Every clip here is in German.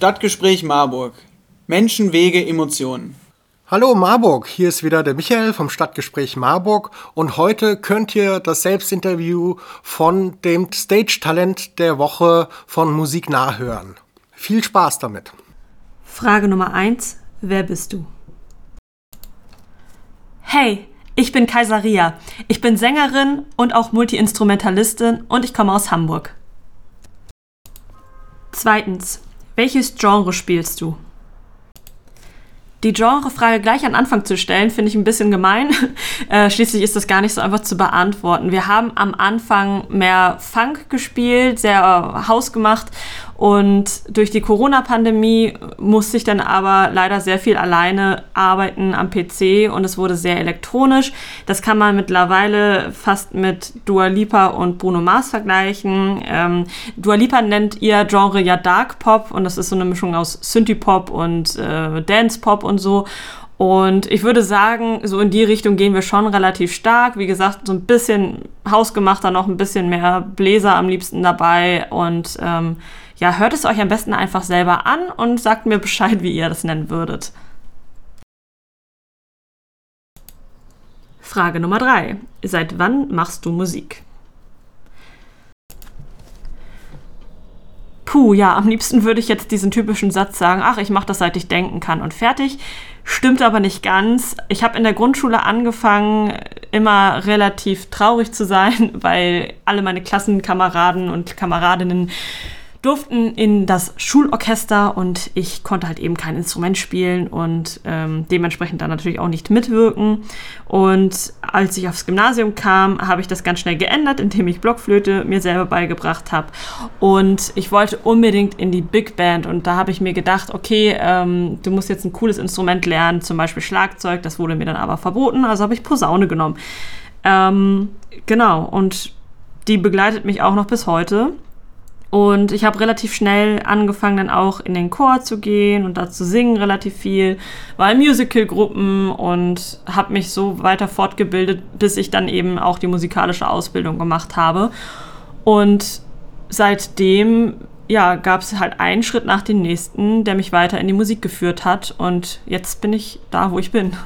Stadtgespräch Marburg. Menschen, Wege, Emotionen. Hallo Marburg, hier ist wieder der Michael vom Stadtgespräch Marburg und heute könnt ihr das Selbstinterview von dem Stage-Talent der Woche von Musik nachhören. Viel Spaß damit. Frage Nummer 1. Wer bist du? Hey, ich bin Kaisaria. Ich bin Sängerin und auch Multiinstrumentalistin und ich komme aus Hamburg. Zweitens. Welches Genre spielst du? Die Genrefrage gleich am Anfang zu stellen, finde ich ein bisschen gemein. Äh, schließlich ist das gar nicht so einfach zu beantworten. Wir haben am Anfang mehr Funk gespielt, sehr äh, hausgemacht und durch die Corona-Pandemie musste ich dann aber leider sehr viel alleine arbeiten am PC und es wurde sehr elektronisch. Das kann man mittlerweile fast mit Dua Lipa und Bruno Mars vergleichen. Ähm, Dua Lipa nennt ihr Genre ja Dark Pop und das ist so eine Mischung aus Synthie-Pop und äh, Dance-Pop und so. Und ich würde sagen, so in die Richtung gehen wir schon relativ stark. Wie gesagt, so ein bisschen hausgemachter, noch ein bisschen mehr Bläser am liebsten dabei und ähm, ja, hört es euch am besten einfach selber an und sagt mir Bescheid, wie ihr das nennen würdet. Frage Nummer 3. Seit wann machst du Musik? Puh, ja, am liebsten würde ich jetzt diesen typischen Satz sagen, ach, ich mache das seit ich denken kann und fertig. Stimmt aber nicht ganz. Ich habe in der Grundschule angefangen, immer relativ traurig zu sein, weil alle meine Klassenkameraden und Kameradinnen durften in das Schulorchester und ich konnte halt eben kein Instrument spielen und ähm, dementsprechend dann natürlich auch nicht mitwirken. Und als ich aufs Gymnasium kam, habe ich das ganz schnell geändert, indem ich Blockflöte mir selber beigebracht habe. Und ich wollte unbedingt in die Big Band und da habe ich mir gedacht, okay, ähm, du musst jetzt ein cooles Instrument lernen, zum Beispiel Schlagzeug, das wurde mir dann aber verboten, also habe ich Posaune genommen. Ähm, genau, und die begleitet mich auch noch bis heute. Und ich habe relativ schnell angefangen, dann auch in den Chor zu gehen und da zu singen relativ viel, war in Musicalgruppen und habe mich so weiter fortgebildet, bis ich dann eben auch die musikalische Ausbildung gemacht habe. Und seitdem ja, gab es halt einen Schritt nach dem nächsten, der mich weiter in die Musik geführt hat. Und jetzt bin ich da, wo ich bin.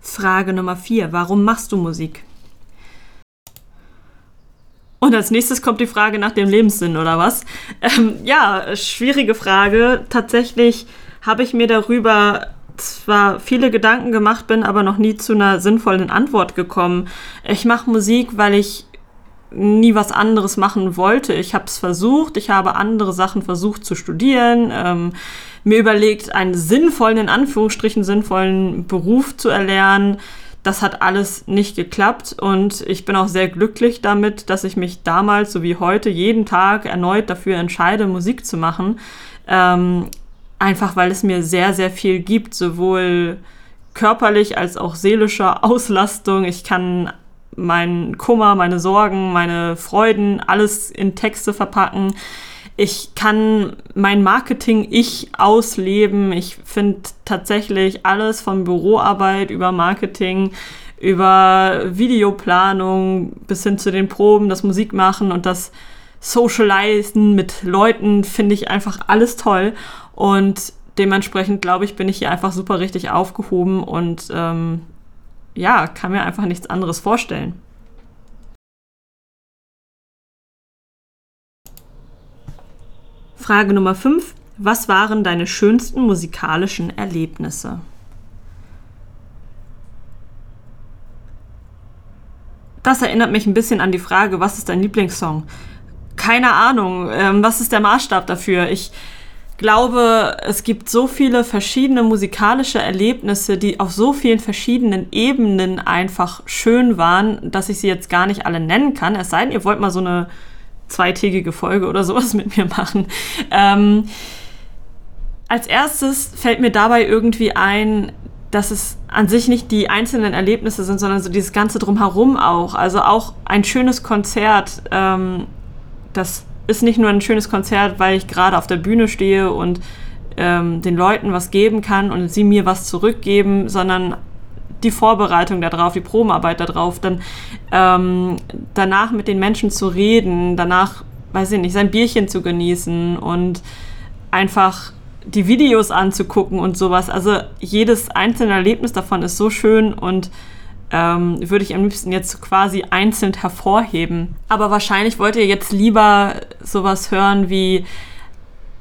Frage Nummer 4. Warum machst du Musik? Und als nächstes kommt die Frage nach dem Lebenssinn oder was? Ähm, ja, schwierige Frage. Tatsächlich habe ich mir darüber zwar viele Gedanken gemacht, bin aber noch nie zu einer sinnvollen Antwort gekommen. Ich mache Musik, weil ich nie was anderes machen wollte. Ich habe es versucht, ich habe andere Sachen versucht zu studieren, ähm, mir überlegt, einen sinnvollen, in Anführungsstrichen sinnvollen Beruf zu erlernen das hat alles nicht geklappt und ich bin auch sehr glücklich damit, dass ich mich damals so wie heute jeden Tag erneut dafür entscheide, Musik zu machen. Ähm, einfach weil es mir sehr, sehr viel gibt, sowohl körperlich als auch seelischer Auslastung. Ich kann meinen Kummer, meine Sorgen, meine Freuden, alles in Texte verpacken ich kann mein Marketing-Ich ausleben. Ich finde tatsächlich alles von Büroarbeit über Marketing, über Videoplanung bis hin zu den Proben, das Musikmachen und das Socializen mit Leuten finde ich einfach alles toll. Und dementsprechend glaube ich, bin ich hier einfach super richtig aufgehoben und ähm, ja, kann mir einfach nichts anderes vorstellen. Frage Nummer 5. Was waren deine schönsten musikalischen Erlebnisse? Das erinnert mich ein bisschen an die Frage, was ist dein Lieblingssong? Keine Ahnung, ähm, was ist der Maßstab dafür? Ich glaube, es gibt so viele verschiedene musikalische Erlebnisse, die auf so vielen verschiedenen Ebenen einfach schön waren, dass ich sie jetzt gar nicht alle nennen kann. Es sei denn, ihr wollt mal so eine zweitägige Folge oder sowas mit mir machen. Ähm, als erstes fällt mir dabei irgendwie ein, dass es an sich nicht die einzelnen Erlebnisse sind, sondern so dieses Ganze drumherum auch. Also auch ein schönes Konzert, ähm, das ist nicht nur ein schönes Konzert, weil ich gerade auf der Bühne stehe und ähm, den Leuten was geben kann und sie mir was zurückgeben, sondern die Vorbereitung darauf, die Probenarbeit darauf, dann ähm, danach mit den Menschen zu reden, danach weiß ich nicht, sein Bierchen zu genießen und einfach die Videos anzugucken und sowas. Also jedes einzelne Erlebnis davon ist so schön und ähm, würde ich am liebsten jetzt quasi einzeln hervorheben. Aber wahrscheinlich wollt ihr jetzt lieber sowas hören wie,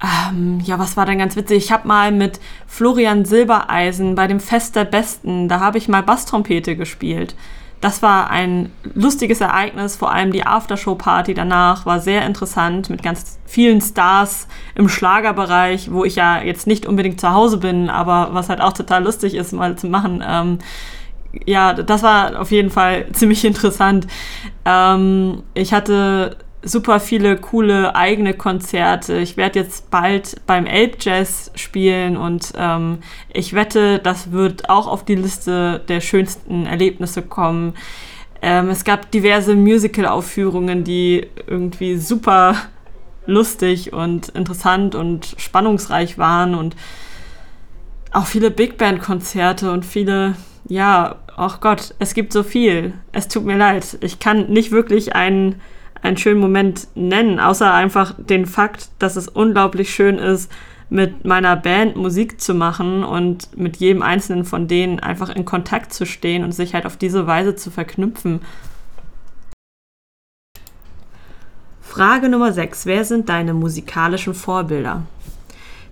ähm, ja, was war denn ganz witzig? Ich habe mal mit Florian Silbereisen bei dem Fest der Besten, da habe ich mal Basstrompete gespielt. Das war ein lustiges Ereignis, vor allem die Aftershow-Party danach war sehr interessant mit ganz vielen Stars im Schlagerbereich, wo ich ja jetzt nicht unbedingt zu Hause bin, aber was halt auch total lustig ist, mal zu machen. Ähm, ja, das war auf jeden Fall ziemlich interessant. Ähm, ich hatte super viele coole eigene Konzerte. Ich werde jetzt bald beim Elb Jazz spielen und ähm, ich wette, das wird auch auf die Liste der schönsten Erlebnisse kommen. Ähm, es gab diverse Musical-Aufführungen, die irgendwie super lustig und interessant und spannungsreich waren und auch viele Big Band-Konzerte und viele ja, ach Gott, es gibt so viel. Es tut mir leid. Ich kann nicht wirklich einen, einen schönen Moment nennen, außer einfach den Fakt, dass es unglaublich schön ist, mit meiner Band Musik zu machen und mit jedem einzelnen von denen einfach in Kontakt zu stehen und sich halt auf diese Weise zu verknüpfen. Frage Nummer 6. Wer sind deine musikalischen Vorbilder?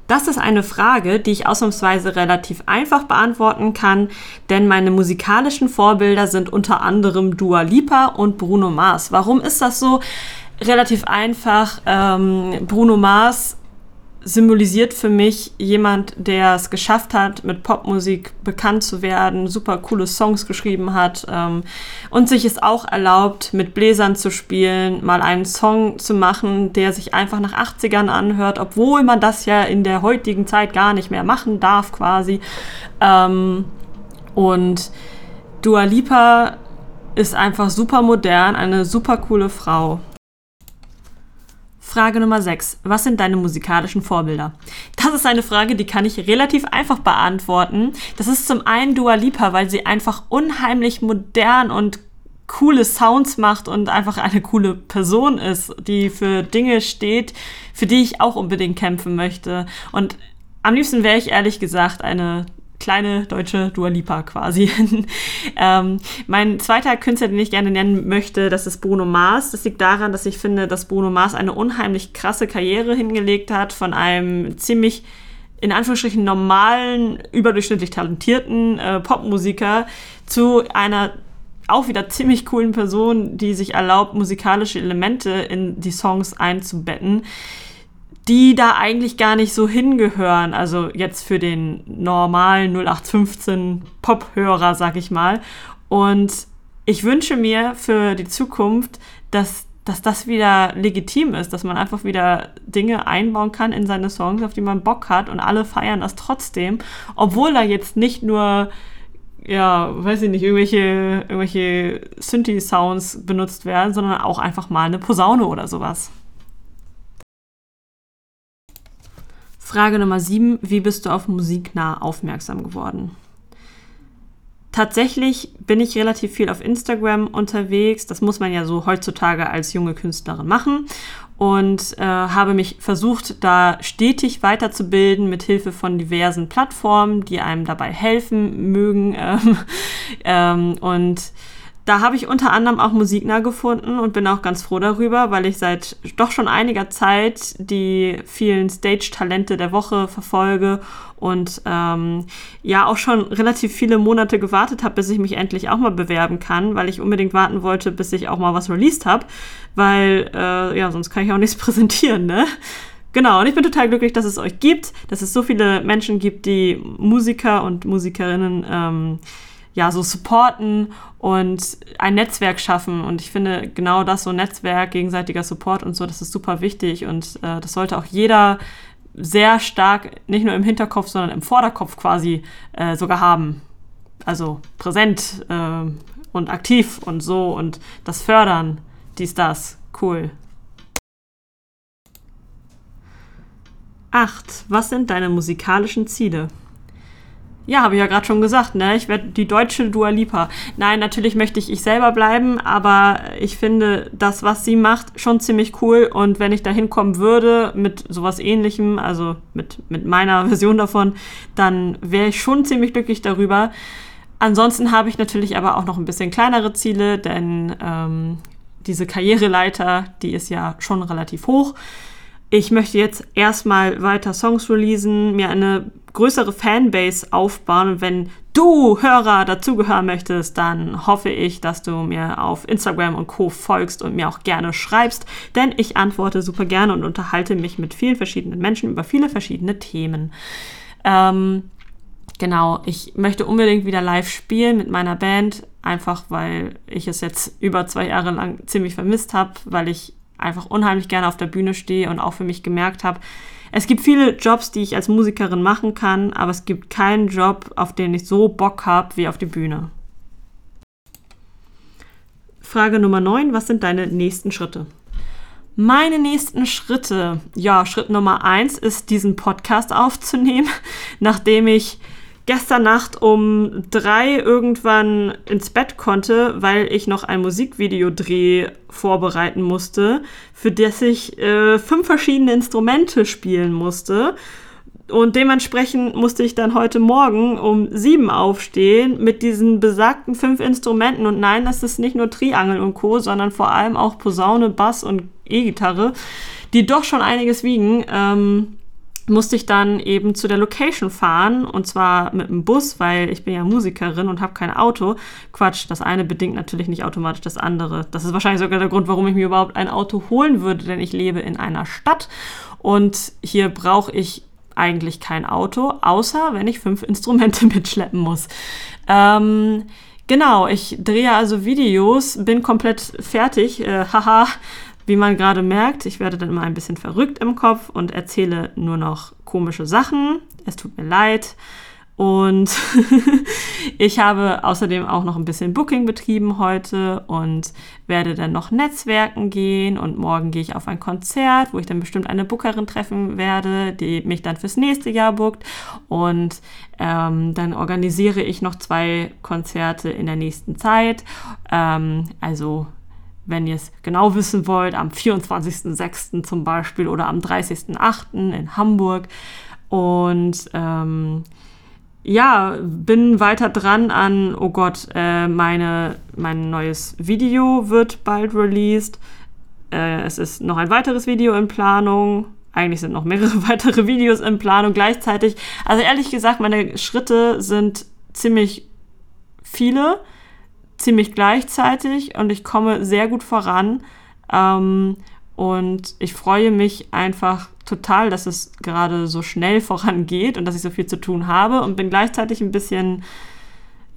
Das ist eine Frage, die ich ausnahmsweise relativ einfach beantworten kann, denn meine musikalischen Vorbilder sind unter anderem Dua Lipa und Bruno Mars. Warum ist das so? Relativ einfach. Ähm, Bruno Mars symbolisiert für mich jemand, der es geschafft hat, mit Popmusik bekannt zu werden, super coole Songs geschrieben hat ähm, und sich es auch erlaubt, mit Bläsern zu spielen, mal einen Song zu machen, der sich einfach nach 80ern anhört, obwohl man das ja in der heutigen Zeit gar nicht mehr machen darf quasi. Ähm, und Dua Lipa ist einfach super modern, eine super coole Frau. Frage Nummer 6. Was sind deine musikalischen Vorbilder? Das ist eine Frage, die kann ich relativ einfach beantworten. Das ist zum einen Dua Lipa, weil sie einfach unheimlich modern und coole Sounds macht und einfach eine coole Person ist, die für Dinge steht, für die ich auch unbedingt kämpfen möchte. Und am liebsten wäre ich ehrlich gesagt eine kleine deutsche Dua Lipa quasi. ähm, mein zweiter Künstler, den ich gerne nennen möchte, das ist Bruno Mars. Das liegt daran, dass ich finde, dass Bruno Mars eine unheimlich krasse Karriere hingelegt hat von einem ziemlich in Anführungsstrichen normalen, überdurchschnittlich talentierten äh, Popmusiker zu einer auch wieder ziemlich coolen Person, die sich erlaubt, musikalische Elemente in die Songs einzubetten die da eigentlich gar nicht so hingehören. Also jetzt für den normalen 0815 Pop-Hörer, sag ich mal. Und ich wünsche mir für die Zukunft, dass, dass das wieder legitim ist, dass man einfach wieder Dinge einbauen kann in seine Songs, auf die man Bock hat und alle feiern das trotzdem, obwohl da jetzt nicht nur ja, weiß ich nicht, irgendwelche, irgendwelche Synthi-Sounds benutzt werden, sondern auch einfach mal eine Posaune oder sowas. Frage Nummer 7. Wie bist du auf Musiknah aufmerksam geworden? Tatsächlich bin ich relativ viel auf Instagram unterwegs. Das muss man ja so heutzutage als junge Künstlerin machen. Und äh, habe mich versucht, da stetig weiterzubilden mit Hilfe von diversen Plattformen, die einem dabei helfen mögen. Ähm, ähm, und da habe ich unter anderem auch Musiknah gefunden und bin auch ganz froh darüber, weil ich seit doch schon einiger Zeit die vielen Stage-Talente der Woche verfolge und ähm, ja auch schon relativ viele Monate gewartet habe, bis ich mich endlich auch mal bewerben kann, weil ich unbedingt warten wollte, bis ich auch mal was released habe, weil äh, ja, sonst kann ich auch nichts präsentieren, ne? Genau, und ich bin total glücklich, dass es euch gibt, dass es so viele Menschen gibt, die Musiker und Musikerinnen ähm, ja, so supporten und ein Netzwerk schaffen. Und ich finde genau das, so Netzwerk, gegenseitiger Support und so, das ist super wichtig und äh, das sollte auch jeder sehr stark, nicht nur im Hinterkopf, sondern im Vorderkopf quasi äh, sogar haben. Also präsent äh, und aktiv und so und das Fördern, dies, das. Cool. Acht. Was sind deine musikalischen Ziele? Ja, habe ich ja gerade schon gesagt, ne? Ich werde die deutsche Dua Lipa. Nein, natürlich möchte ich ich selber bleiben, aber ich finde das, was sie macht, schon ziemlich cool. Und wenn ich da hinkommen würde mit sowas ähnlichem, also mit, mit meiner Version davon, dann wäre ich schon ziemlich glücklich darüber. Ansonsten habe ich natürlich aber auch noch ein bisschen kleinere Ziele, denn ähm, diese Karriereleiter, die ist ja schon relativ hoch ich möchte jetzt erstmal weiter Songs releasen, mir eine größere Fanbase aufbauen. Und wenn du Hörer dazugehören möchtest, dann hoffe ich, dass du mir auf Instagram und Co. folgst und mir auch gerne schreibst, denn ich antworte super gerne und unterhalte mich mit vielen verschiedenen Menschen über viele verschiedene Themen. Ähm, genau, ich möchte unbedingt wieder live spielen mit meiner Band, einfach weil ich es jetzt über zwei Jahre lang ziemlich vermisst habe, weil ich einfach unheimlich gerne auf der Bühne stehe und auch für mich gemerkt habe, es gibt viele Jobs, die ich als Musikerin machen kann, aber es gibt keinen Job, auf den ich so Bock habe wie auf die Bühne. Frage Nummer 9, was sind deine nächsten Schritte? Meine nächsten Schritte, ja, Schritt Nummer 1 ist, diesen Podcast aufzunehmen, nachdem ich gestern Nacht um drei irgendwann ins Bett konnte, weil ich noch ein Musikvideodreh vorbereiten musste, für das ich äh, fünf verschiedene Instrumente spielen musste. Und dementsprechend musste ich dann heute Morgen um sieben aufstehen mit diesen besagten fünf Instrumenten. Und nein, das ist nicht nur Triangel und Co., sondern vor allem auch Posaune, Bass und E-Gitarre, die doch schon einiges wiegen. Ähm, musste ich dann eben zu der Location fahren und zwar mit dem Bus, weil ich bin ja Musikerin und habe kein Auto. Quatsch, das eine bedingt natürlich nicht automatisch das andere. Das ist wahrscheinlich sogar der Grund, warum ich mir überhaupt ein Auto holen würde, denn ich lebe in einer Stadt und hier brauche ich eigentlich kein Auto, außer wenn ich fünf Instrumente mitschleppen muss. Ähm, genau, ich drehe also Videos, bin komplett fertig, äh, haha, wie man gerade merkt, ich werde dann immer ein bisschen verrückt im Kopf und erzähle nur noch komische Sachen. Es tut mir leid. Und ich habe außerdem auch noch ein bisschen Booking betrieben heute und werde dann noch Netzwerken gehen. Und morgen gehe ich auf ein Konzert, wo ich dann bestimmt eine Bookerin treffen werde, die mich dann fürs nächste Jahr bookt. Und ähm, dann organisiere ich noch zwei Konzerte in der nächsten Zeit. Ähm, also wenn ihr es genau wissen wollt, am 24.06. zum Beispiel oder am 30.08. in Hamburg. Und ähm, ja, bin weiter dran an, oh Gott, äh, meine, mein neues Video wird bald released. Äh, es ist noch ein weiteres Video in Planung. Eigentlich sind noch mehrere weitere Videos in Planung gleichzeitig. Also ehrlich gesagt, meine Schritte sind ziemlich viele ziemlich gleichzeitig und ich komme sehr gut voran. Ähm, und ich freue mich einfach total, dass es gerade so schnell vorangeht und dass ich so viel zu tun habe und bin gleichzeitig ein bisschen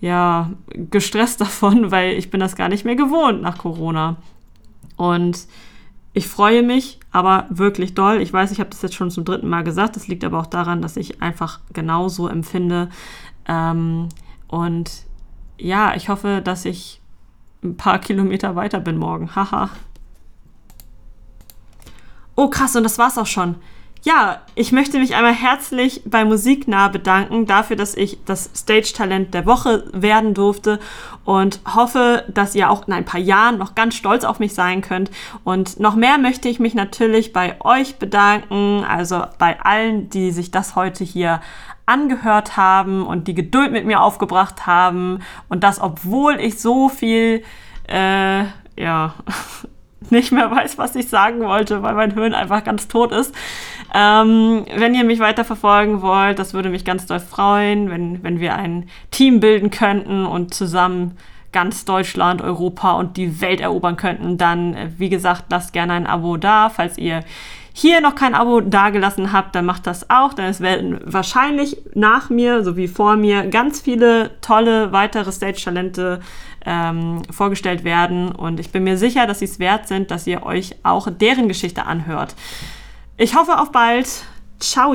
ja gestresst davon, weil ich bin das gar nicht mehr gewohnt nach Corona. Und ich freue mich, aber wirklich doll. Ich weiß, ich habe das jetzt schon zum dritten Mal gesagt. Das liegt aber auch daran, dass ich einfach genauso empfinde. Ähm, und ja, ich hoffe, dass ich ein paar Kilometer weiter bin morgen. Haha. oh, krass, und das war's auch schon. Ja, ich möchte mich einmal herzlich bei Musiknah bedanken dafür, dass ich das Stage-Talent der Woche werden durfte und hoffe, dass ihr auch in ein paar Jahren noch ganz stolz auf mich sein könnt. Und noch mehr möchte ich mich natürlich bei euch bedanken, also bei allen, die sich das heute hier angehört haben und die Geduld mit mir aufgebracht haben und das, obwohl ich so viel, äh, ja, nicht mehr weiß, was ich sagen wollte, weil mein Hirn einfach ganz tot ist. Ähm, wenn ihr mich weiter verfolgen wollt, das würde mich ganz doll freuen, wenn, wenn wir ein Team bilden könnten und zusammen ganz Deutschland, Europa und die Welt erobern könnten, dann, äh, wie gesagt, lasst gerne ein Abo da, falls ihr hier noch kein Abo dagelassen habt, dann macht das auch, denn es werden wahrscheinlich nach mir sowie vor mir ganz viele tolle weitere Stage-Talente ähm, vorgestellt werden und ich bin mir sicher, dass sie es wert sind, dass ihr euch auch deren Geschichte anhört. Ich hoffe auf bald. Ciao!